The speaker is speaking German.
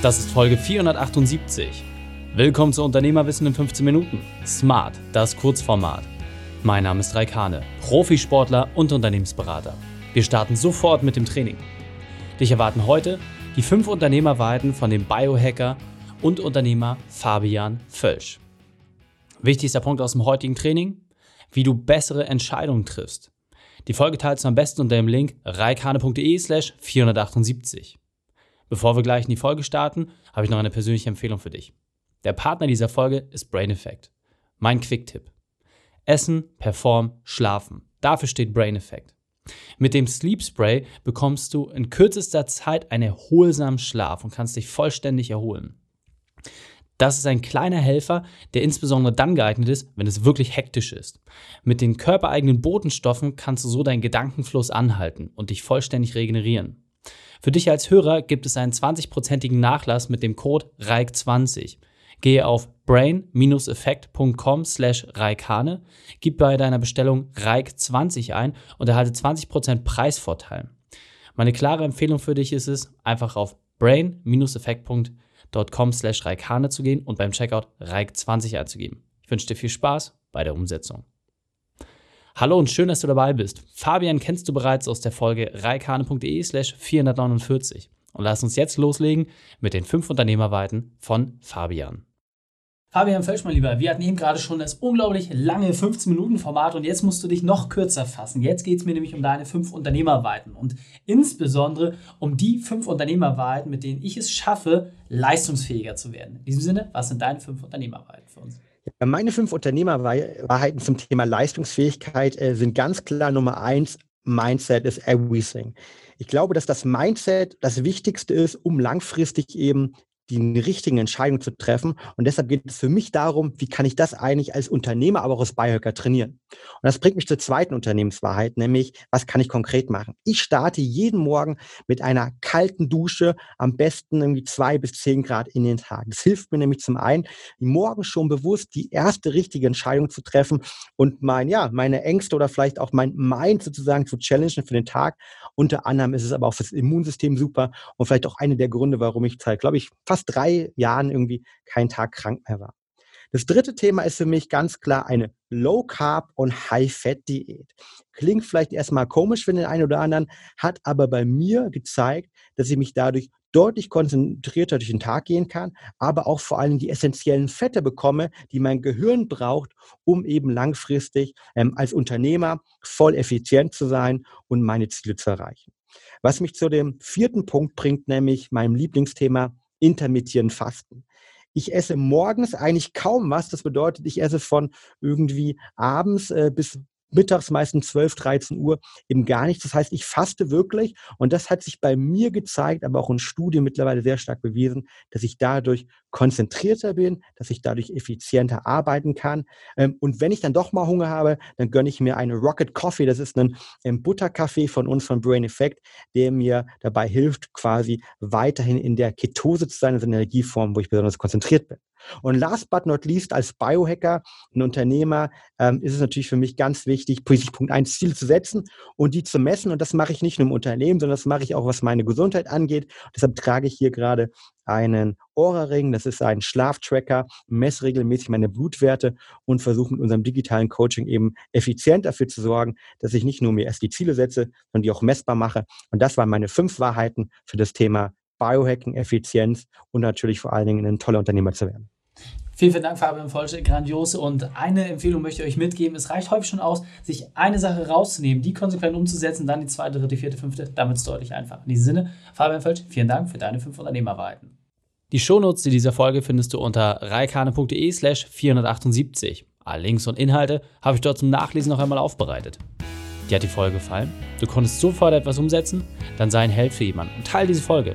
Das ist Folge 478. Willkommen zu Unternehmerwissen in 15 Minuten. Smart, das Kurzformat. Mein Name ist Raikane, Profisportler und Unternehmensberater. Wir starten sofort mit dem Training. Dich erwarten heute die fünf Unternehmerweiten von dem Biohacker und Unternehmer Fabian Völsch. Wichtigster Punkt aus dem heutigen Training, wie du bessere Entscheidungen triffst. Die Folge teilst du am besten unter dem Link reikane.de slash 478. Bevor wir gleich in die Folge starten, habe ich noch eine persönliche Empfehlung für dich. Der Partner dieser Folge ist Brain Effect. Mein Quick-Tipp. Essen, Perform, Schlafen. Dafür steht Brain Effect. Mit dem Sleep Spray bekommst du in kürzester Zeit einen erholsamen Schlaf und kannst dich vollständig erholen. Das ist ein kleiner Helfer, der insbesondere dann geeignet ist, wenn es wirklich hektisch ist. Mit den körpereigenen Botenstoffen kannst du so deinen Gedankenfluss anhalten und dich vollständig regenerieren. Für dich als Hörer gibt es einen 20%igen Nachlass mit dem Code REIK20. Gehe auf brain-effekt.com slash reikane, gib bei deiner Bestellung REIK20 ein und erhalte 20% Preisvorteil. Meine klare Empfehlung für dich ist es, einfach auf brain-effekt.com slash reikane zu gehen und beim Checkout REIK20 einzugeben. Ich wünsche dir viel Spaß bei der Umsetzung. Hallo und schön, dass du dabei bist. Fabian kennst du bereits aus der Folge reikane.de slash 449. Und lass uns jetzt loslegen mit den fünf Unternehmerweiten von Fabian. Fabian Völsch, mein Lieber, wir hatten eben gerade schon das unglaublich lange 15-Minuten-Format und jetzt musst du dich noch kürzer fassen. Jetzt geht es mir nämlich um deine fünf Unternehmerweiten und insbesondere um die fünf Unternehmerweiten, mit denen ich es schaffe, leistungsfähiger zu werden. In diesem Sinne, was sind deine fünf Unternehmerweiten für uns? Meine fünf Unternehmerwahrheiten zum Thema Leistungsfähigkeit äh, sind ganz klar Nummer eins, Mindset is everything. Ich glaube, dass das Mindset das Wichtigste ist, um langfristig eben die richtigen Entscheidungen zu treffen. Und deshalb geht es für mich darum, wie kann ich das eigentlich als Unternehmer, aber auch als Biohacker trainieren. Und das bringt mich zur zweiten Unternehmenswahrheit, nämlich, was kann ich konkret machen? Ich starte jeden Morgen mit einer kalten Dusche, am besten irgendwie zwei bis zehn Grad in den Tag. Das hilft mir nämlich zum einen, morgen schon bewusst die erste richtige Entscheidung zu treffen und mein, ja, meine Ängste oder vielleicht auch mein Mind sozusagen zu challengen für den Tag. Unter anderem ist es aber auch fürs Immunsystem super und vielleicht auch eine der Gründe, warum ich glaube ich, fast drei Jahren irgendwie keinen Tag krank mehr war. Das dritte Thema ist für mich ganz klar eine Low Carb und High Fat Diät. Klingt vielleicht erstmal komisch für den einen oder anderen, hat aber bei mir gezeigt, dass ich mich dadurch deutlich konzentrierter durch den Tag gehen kann, aber auch vor allem die essentiellen Fette bekomme, die mein Gehirn braucht, um eben langfristig ähm, als Unternehmer voll effizient zu sein und meine Ziele zu erreichen. Was mich zu dem vierten Punkt bringt, nämlich meinem Lieblingsthema intermittierenden Fasten. Ich esse morgens eigentlich kaum was. Das bedeutet, ich esse von irgendwie abends äh, bis mittags meistens 12, 13 Uhr eben gar nichts. Das heißt, ich faste wirklich und das hat sich bei mir gezeigt, aber auch in Studien mittlerweile sehr stark bewiesen, dass ich dadurch konzentrierter bin, dass ich dadurch effizienter arbeiten kann. Ähm, und wenn ich dann doch mal Hunger habe, dann gönne ich mir eine Rocket Coffee. Das ist ein, ein Butterkaffee von uns von Brain Effect, der mir dabei hilft, quasi weiterhin in der Ketose zu sein, also in der Energieform, wo ich besonders konzentriert bin. Und last but not least, als Biohacker und Unternehmer ähm, ist es natürlich für mich ganz wichtig, Punkt 1 Ziele zu setzen und die zu messen. Und das mache ich nicht nur im Unternehmen, sondern das mache ich auch, was meine Gesundheit angeht. Deshalb trage ich hier gerade einen Aura-Ring, das ist ein Schlaftracker, messe regelmäßig meine Blutwerte und versuche mit unserem digitalen Coaching eben effizient dafür zu sorgen, dass ich nicht nur mir erst die Ziele setze, sondern die auch messbar mache. Und das waren meine fünf Wahrheiten für das Thema Biohacking, Effizienz und natürlich vor allen Dingen ein toller Unternehmer zu werden. Vielen, vielen Dank, Fabian Folsche, grandios. Und eine Empfehlung möchte ich euch mitgeben. Es reicht häufig schon aus, sich eine Sache rauszunehmen, die konsequent umzusetzen, dann die zweite, dritte, vierte, fünfte. Damit ist es deutlich einfacher. In diesem Sinne, Fabian Folsch, vielen Dank für deine fünf Unternehmerweiten. Die Shownotes zu dieser Folge findest du unter reikane.de slash 478. Alle Links und Inhalte habe ich dort zum Nachlesen noch einmal aufbereitet. Dir hat die Folge gefallen? Du konntest sofort etwas umsetzen? Dann sei ein Held für jemanden und teile diese Folge.